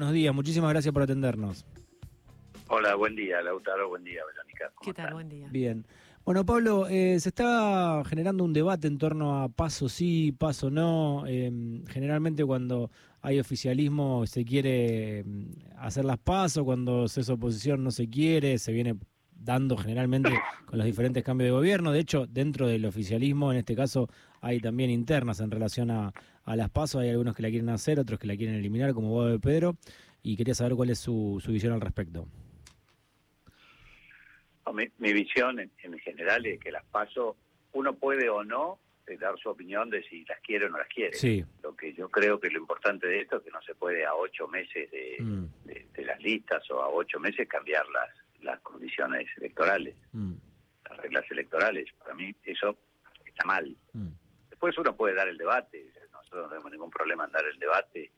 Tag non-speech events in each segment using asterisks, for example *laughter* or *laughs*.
buenos días. Muchísimas gracias por atendernos. Hola, buen día, Lautaro. Buen día, Verónica. ¿Qué tal? Buen día. Bien. Bueno, Pablo, eh, se está generando un debate en torno a paso sí, paso no. Eh, generalmente cuando hay oficialismo se quiere mm, hacer las pasos, cuando se es oposición no se quiere, se viene dando generalmente con los diferentes cambios de gobierno. De hecho, dentro del oficialismo, en este caso, hay también internas en relación a, a las pasos. Hay algunos que la quieren hacer, otros que la quieren eliminar, como vos de Pedro. Y quería saber cuál es su, su visión al respecto. Mi, mi visión en, en, general es que las paso, uno puede o no dar su opinión de si las quiere o no las quiere. Sí. Lo que yo creo que lo importante de esto es que no se puede a ocho meses de, Mm. de, de las listas o a ocho meses cambiar las, electorales, Mm, las reglas electorales. Para mí eso está mal. mm, Después uno puede dar el debate, nosotros no tenemos ningún problema en dar el debate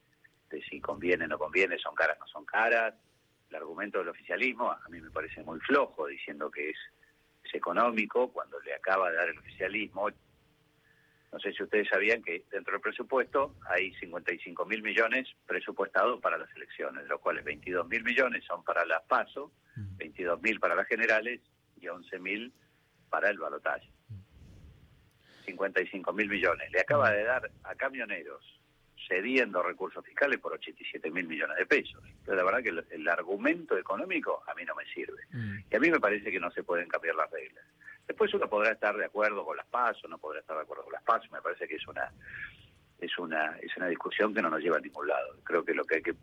de si conviene o no conviene, son caras o no son caras. El argumento del oficialismo a mí me parece muy flojo, diciendo que es, es económico, cuando le acaba de dar el oficialismo. No sé si ustedes sabían que dentro del presupuesto hay 55 mil millones presupuestados para las elecciones, de los cuales 22 mil millones son para las PASO, mm. 22 mil para las generales y 11 mil para el balotaje. 55 mil millones. Le acaba de dar a camioneros cediendo recursos fiscales por 87 mil millones de pesos. Entonces, la verdad que el, el, argumento económico a mí no me sirve. Y a mí me parece que no se pueden cambiar las reglas. Después uno podrá estar de acuerdo con las pasos, no podrá estar de acuerdo con las pasos. Me parece que es una es una es una discusión que no nos lleva a ningún lado. Creo que lo que hay que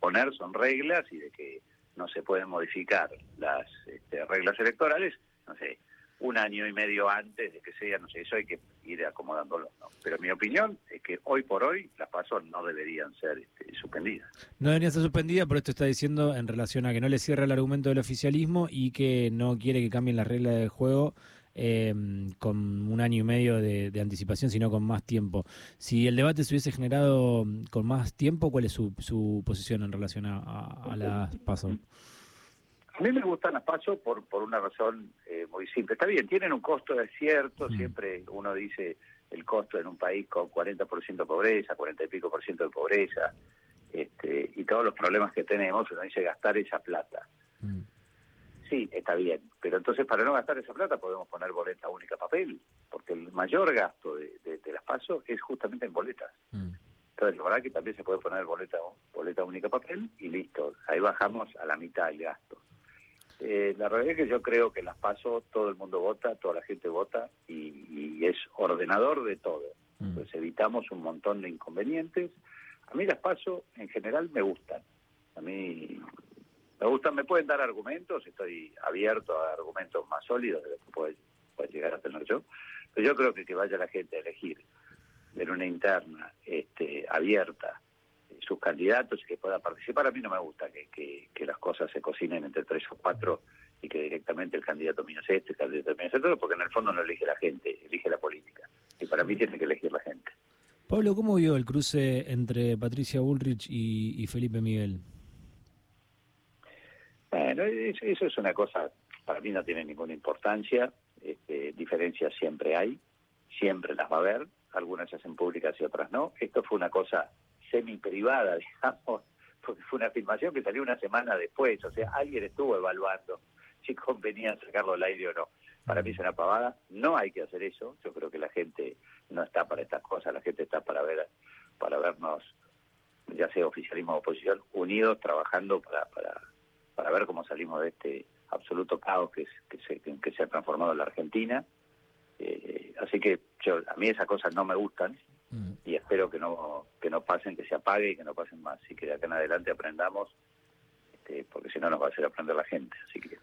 poner son reglas y de que no se pueden modificar las este, reglas electorales, no sé, un año y medio antes de que sea, no sé, eso hay que ir acomodándolo. ¿no? Pero mi opinión es que hoy por hoy las pasos no deberían ser este, suspendidas. No debería ser suspendida, pero esto está diciendo en relación a que no le cierra el argumento del oficialismo y que no quiere que cambien las reglas del juego eh, con un año y medio de, anticipación, sino con más tiempo. Si el debate se hubiese generado con más tiempo, ¿cuál es su, posición en relación a, a las pasos? A mí me gustan las pasos por, por una razón eh, muy simple. Está bien, tienen un costo, es cierto, mm. siempre uno dice el costo en un país con 40% de pobreza, 40 y pico por ciento de pobreza, este, y todos los problemas que tenemos, uno dice gastar esa plata. Mm. Sí, está bien, pero entonces para no gastar esa plata podemos poner boleta única papel, porque el mayor gasto de, de, de las pasos es justamente en boletas. Mm. Entonces, la verdad que también se puede poner boleta, boleta única papel y listo, ahí bajamos a la mitad del gasto. Eh, la realidad es que yo creo que las paso, todo el mundo vota, toda la gente vota y, y es ordenador de todo. Mm. Entonces evitamos un montón de inconvenientes. A mí las paso en general me gustan. A mí me gustan, me pueden dar argumentos, estoy abierto a argumentos más sólidos de los que puede, puede llegar a tener yo. Pero yo creo que que vaya la gente a elegir en una interna este, abierta sus candidatos y que pueda participar. A mí no me gusta que, que, que, las cosas se cocinen entre tres o cuatro y que directamente el candidato mío es este, el candidato mío es otro, porque en el fondo no elige la gente, elige la política. Y para mí tiene que elegir la gente. Pablo, ¿cómo vio el cruce entre Patricia Bullrich y, y Felipe Miguel? Bueno, eso es una cosa, para mí no tiene ninguna importancia. Este, diferencias siempre hay, siempre las va a haber. Algunas se hacen públicas y otras no. Esto fue una cosa semi-privada, *laughs* digamos, porque fue una filmación que salió una semana después, o sea, alguien estuvo evaluando si convenía sacarlo al aire o no. Para mí es una pavada, no hay que hacer eso, yo creo que la gente no está para estas cosas, la gente está para ver para vernos, ya sea oficialismo o oposición, unidos, trabajando para, para, para ver cómo salimos de este absoluto caos que, que se ha transformado en la Argentina. Eh, así que yo, a mí esas cosas no me gustan, y espero que no que no pasen, que se apague y que no pasen más y que de acá en adelante aprendamos, este, porque si no nos va a hacer aprender la gente. Así que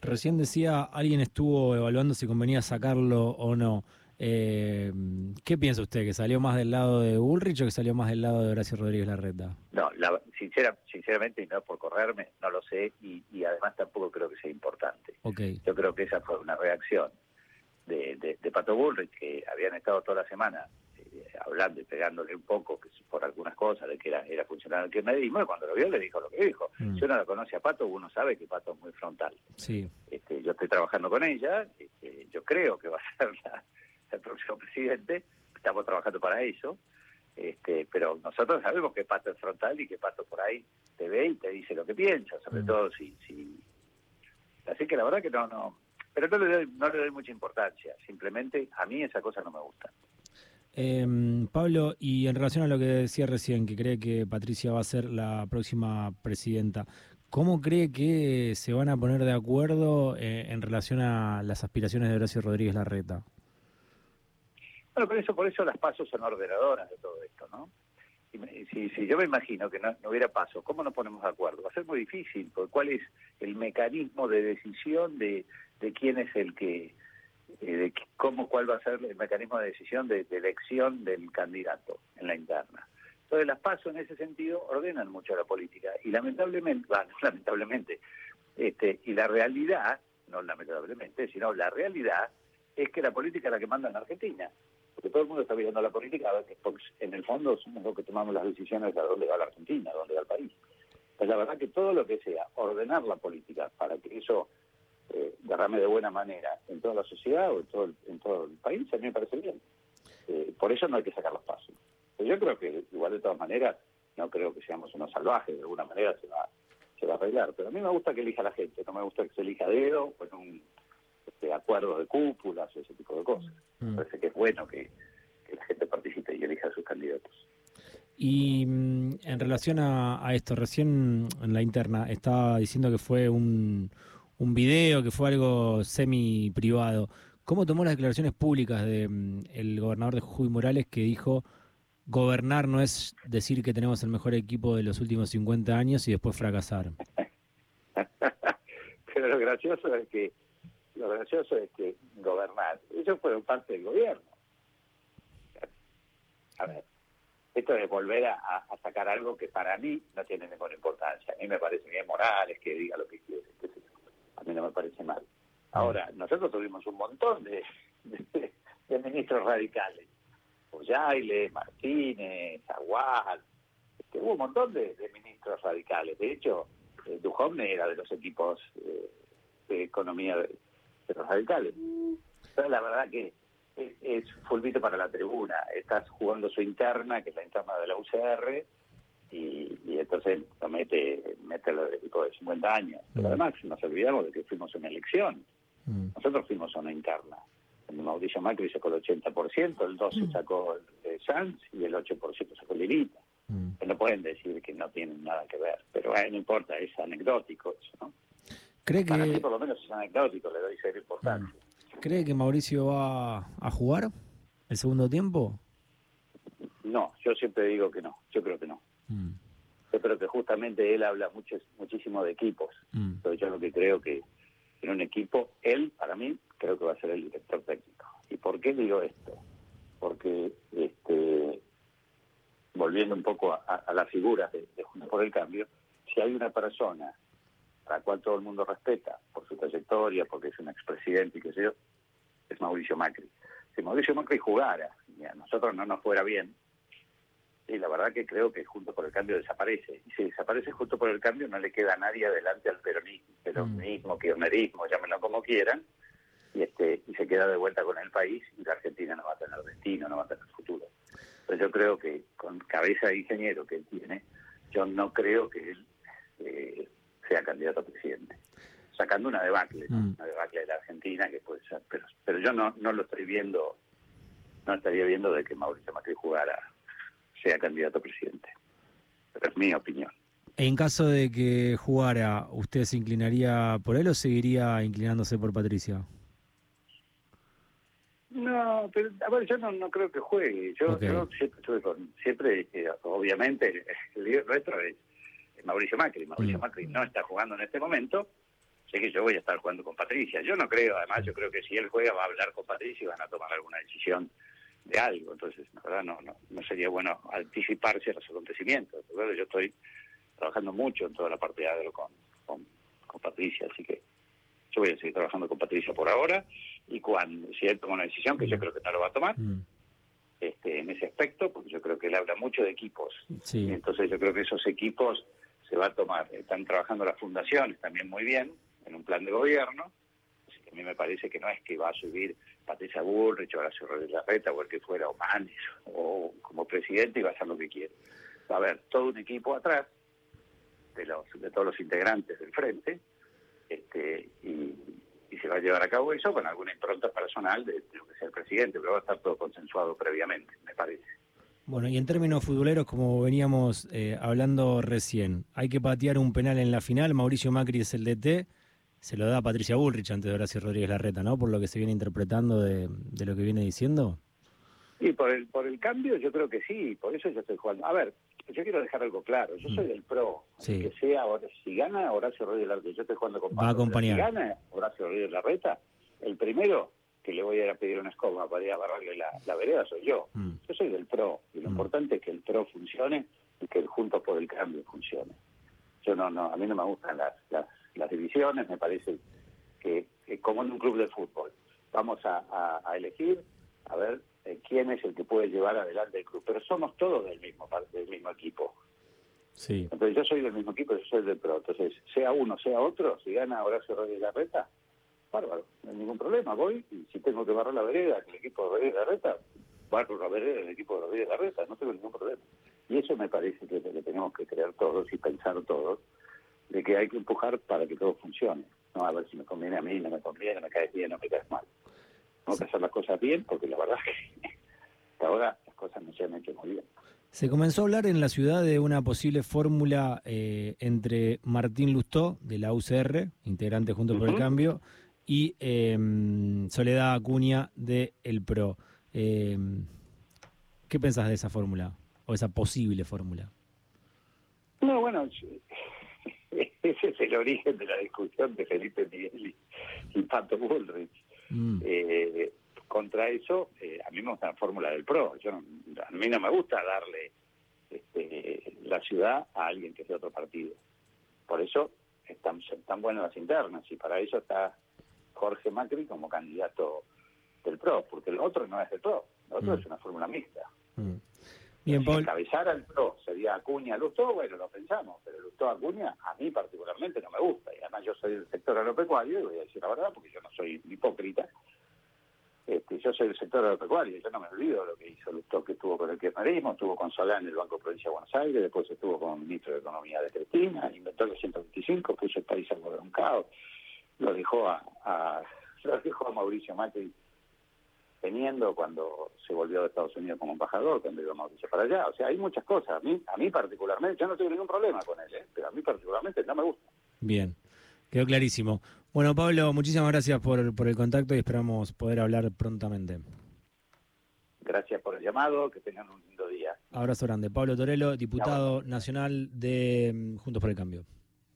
recién decía alguien estuvo evaluando si convenía sacarlo o no. Eh, ¿Qué piensa usted? ¿Que salió más del lado de Bullrich o que salió más del lado de Horacio Rodríguez Larreta? No, la, sincera, sinceramente, y no por correrme, no lo sé y, y, además tampoco creo que sea importante. Okay. Yo creo que esa fue una reacción de, de, de Pato Bullrich, que habían estado toda la semana hablando y pegándole un poco que por algunas cosas de que era, era funcionario del kirchnerismo y cuando lo vio le dijo lo que dijo. Mm. Si uno la conoce a Pato, uno sabe que Pato es muy frontal. Sí. Este, yo estoy trabajando con ella, este, yo creo que va a ser la, el próximo presidente, estamos trabajando para eso, Este, pero nosotros sabemos que Pato es frontal y que Pato por ahí te ve y te dice lo que piensa, sobre mm. todo si, si... Así que la verdad que no, no, pero no le, doy, no le doy mucha importancia, simplemente a mí esa cosa no me gusta. Eh, Pablo, y en relación a lo que decía recién, que cree que Patricia va a ser la próxima presidenta, ¿cómo cree que se van a poner de acuerdo eh, en relación a las aspiraciones de Horacio Rodríguez Larreta? Bueno, por eso, por eso las pasos son ordenadoras de todo esto, ¿no? Si, si yo me imagino que no, hubiera paso, ¿cómo nos ponemos de acuerdo? Va a ser muy difícil, porque ¿cuál es el mecanismo de decisión de, quién es el que de cómo cuál va a ser el mecanismo de decisión de, elección del candidato en la interna. Entonces las pasos en ese sentido ordenan mucho la política y lamentablemente, bueno, *laughs* lamentablemente, este, y la realidad, no lamentablemente, sino la realidad es que la política es la que manda en Argentina. Porque todo el mundo está viendo la política, porque en el fondo somos los que tomamos las decisiones de a dónde va la Argentina, dónde va el país. Pues la verdad que todo lo que sea ordenar la política para que eso eh, derrame de buena manera en toda la sociedad o en todo el, en todo el país, a mí me parece bien. Eh, por eso no hay que sacar los pasos. yo creo que igual de todas maneras, no creo que seamos unos salvajes, de alguna manera se va, se va a arreglar. Pero a mí me gusta que elija la gente, no me gusta que se elija dedo con un este, acuerdo de cúpulas, ese tipo de cosas. Mm. Me parece que es bueno que, la gente participe y elija a sus candidatos. Y mm, en relación a, a, esto, recién en la interna estaba diciendo que fue un, un video, que fue algo semi privado. ¿Cómo tomó las declaraciones públicas del mm, gobernador de Jujuy Morales que dijo gobernar no es decir que tenemos el mejor equipo de los últimos 50 años y después fracasar? *laughs* Pero lo gracioso es que lo gracioso es que gobernar, eso fue parte del gobierno. A ver, esto es volver a, sacar algo que para mí no tiene ninguna importancia. A mí me parece bien Morales que diga lo que quiere, a mí no me parece mal. Ahora, nosotros tuvimos un montón de, de, ministros radicales. Oyaile, Martínez, Agual, este, hubo un montón de, ministros radicales. De hecho, eh, era de los equipos eh, de economía de, los radicales. Pero la verdad que es, es fulvito para la tribuna. Estás jugando su interna, que es la interna de la UCR, y, entonces lo mete, mete lo de tipo de 50 años. Pero mm. además nos olvidamos de que fuimos una elección. Mm. Nosotros fuimos una interna. Mauricio Macri sacó el 80%, el 12% mm. sacó el Sanz y el 8% sacó Lirita. No pueden decir que no tienen nada que ver, pero no importa, es anecdótico eso, ¿no? ¿Cree Para mí por lo menos es anecdótico, le doy ser importancia. ¿Cree que Mauricio va a jugar el segundo tiempo? No, yo siempre digo que no, yo creo que no. Mm. Yo creo que justamente él habla mucho, muchísimo de equipos. Mm. Entonces yo lo que creo que en un equipo, él, para mí, creo que va a ser el director técnico. ¿Y por qué digo esto? Porque, este, volviendo un poco a, la figura de, de Juntos por el Cambio, si hay una persona a la cual todo el mundo respeta por su trayectoria, porque es un expresidente y qué sé yo, es Mauricio Macri. Si Mauricio Macri jugara y a nosotros no nos fuera bien, y la verdad que creo que junto por el cambio desaparece. Y si desaparece junto por el cambio, no le queda a nadie adelante al peronismo, peronismo, kirchnerismo, llámenlo como quieran, y este y se queda de vuelta con el país y la Argentina no va a tener destino, no va a tener futuro. Entonces yo creo que con cabeza de ingeniero que él tiene, yo no creo que él eh, sea candidato a presidente. Sacando una debacle, mm. una debacle de la Argentina que puede ser, pero, pero yo no, no lo estoy viendo, no estaría viendo de que Mauricio Macri jugara sea candidato a presidente. Pero es mi opinión. En caso de que jugara, ¿usted se inclinaría por él o seguiría inclinándose por Patricia? No, pero a ver, yo no, creo que juegue. Yo, siempre estuve con, siempre, eh, obviamente, el nuestro es Mauricio Macri. Mauricio mm. Macri no está jugando en este momento. Sé que yo voy a estar jugando con Patricia. Yo no creo, además, yo creo que si él juega va a hablar con Patricia y van a tomar alguna decisión de algo. Entonces, la verdad, no, no, no sería bueno anticiparse a los acontecimientos. yo estoy trabajando mucho en toda la parte de agro con, con, Patricia, así que yo voy a seguir trabajando con Patricia por ahora y cuando si él toma una decisión, que yo creo que no lo va a tomar, mm. este, en ese aspecto, porque yo creo que él habla mucho de equipos. Y entonces yo creo que esos equipos se va a tomar. Están trabajando las fundaciones también muy bien, en un plan de gobierno, A mí me parece que no es que va a subir Patricia Bullrich o Horacio Rodríguez Larreta o el que fuera, o Manes, o como presidente y va a hacer lo que quiere. Va a haber todo un equipo atrás de, los, de todos los integrantes del frente este, y, se va a llevar a cabo eso con alguna impronta personal de, lo que sea el presidente, pero va a estar todo consensuado previamente, me parece. Bueno, y en términos futboleros, como veníamos eh, hablando recién, hay que patear un penal en la final, Mauricio Macri es el DT, se lo da a Patricia Bullrich antes de Horacio Rodríguez Larreta, ¿no? Por lo que se viene interpretando de, de lo que viene diciendo. Sí, por el, por el cambio yo creo que sí, por eso yo estoy jugando. A ver, yo quiero dejar algo claro, yo soy mm. del PRO, que sea, si gana Horacio Rodríguez Larreta, yo estoy jugando con Va a acompañar. Si gana Horacio Rodríguez Larreta, el primero que le voy a ir a pedir una escoba para ir a barrarle la, vereda soy yo. Mm. Yo soy del PRO, y lo mm. importante es que el PRO funcione y que el Juntos por el Cambio funcione. Yo no, no, a mí no me gustan las, las, divisiones, me parece que, como en un club de fútbol, vamos a elegir a ver eh, quién es el que puede llevar adelante el club. Pero somos todos del mismo del mismo equipo. Sí. Entonces yo soy del mismo equipo, yo soy del PRO. Entonces, sea uno, sea otro, si gana Horacio Rodríguez Larreta, bárbaro, no hay ningún problema. Voy y si tengo que barrer la vereda, el equipo de Rodríguez Larreta, barro la vereda del equipo de Rodríguez Larreta, no tengo ningún problema. Y eso me parece que que tenemos que creer todos y pensar todos, de que hay que empujar para que todo funcione. No a ver si me conviene a mí, no me conviene, me caes bien, no me caes mal. Tengo que hacer las cosas bien, porque la verdad es *laughs* que hasta ahora las cosas no se han hecho muy bien. Se comenzó a hablar en la ciudad de una posible fórmula eh, entre Martín Lustó, de la UCR, integrante Junto por el Cambio, y em, Soledad Acuña, de El PRO. Em, ¿Qué pensás de esa fórmula, o esa posible fórmula? No, bueno, *laughs* ese es el origen de la discusión de Felipe Miguel y, Pato Bullrich. Mm. Eh, contra eso, eh, a mí me gusta la fórmula del PRO. Yo a mí no me gusta darle este, la ciudad a alguien que es de otro partido. Por eso están, tan buenas las internas y para eso está Jorge Macri como candidato del PRO, porque el otro no es del PRO, el otro mm. es una fórmula mixta. Mm. Bien, si encabezar al PRO sería Acuña Lustó, bueno, lo pensamos, pero Lustó Acuña a mí particularmente no me gusta, y además yo soy del sector agropecuario, y voy a decir la verdad, porque yo no soy hipócrita, este, yo soy del sector agropecuario, yo no me olvido de lo que hizo Lustó, que estuvo con el kirchnerismo, estuvo con Solá en el Banco Provincia de Buenos Aires, después estuvo con el ministro de Economía de Cristina, inventó el 125, puso el país algo de un caos, lo dejó a, a, *laughs* lo dejó a Mauricio Macri teniendo cuando se volvió de Estados Unidos como embajador, cuando iba Mauricio para allá. O sea, hay muchas cosas. A mí, a mí particularmente, yo no tengo ningún problema con él, ¿eh? pero a mí particularmente no me gusta. Bien, quedó clarísimo. Bueno, Pablo, muchísimas gracias por, por el contacto y esperamos poder hablar prontamente. Gracias por el llamado, que tengan un lindo día. Abrazo grande. Pablo Torello, diputado nacional de mm, Juntos por el Cambio.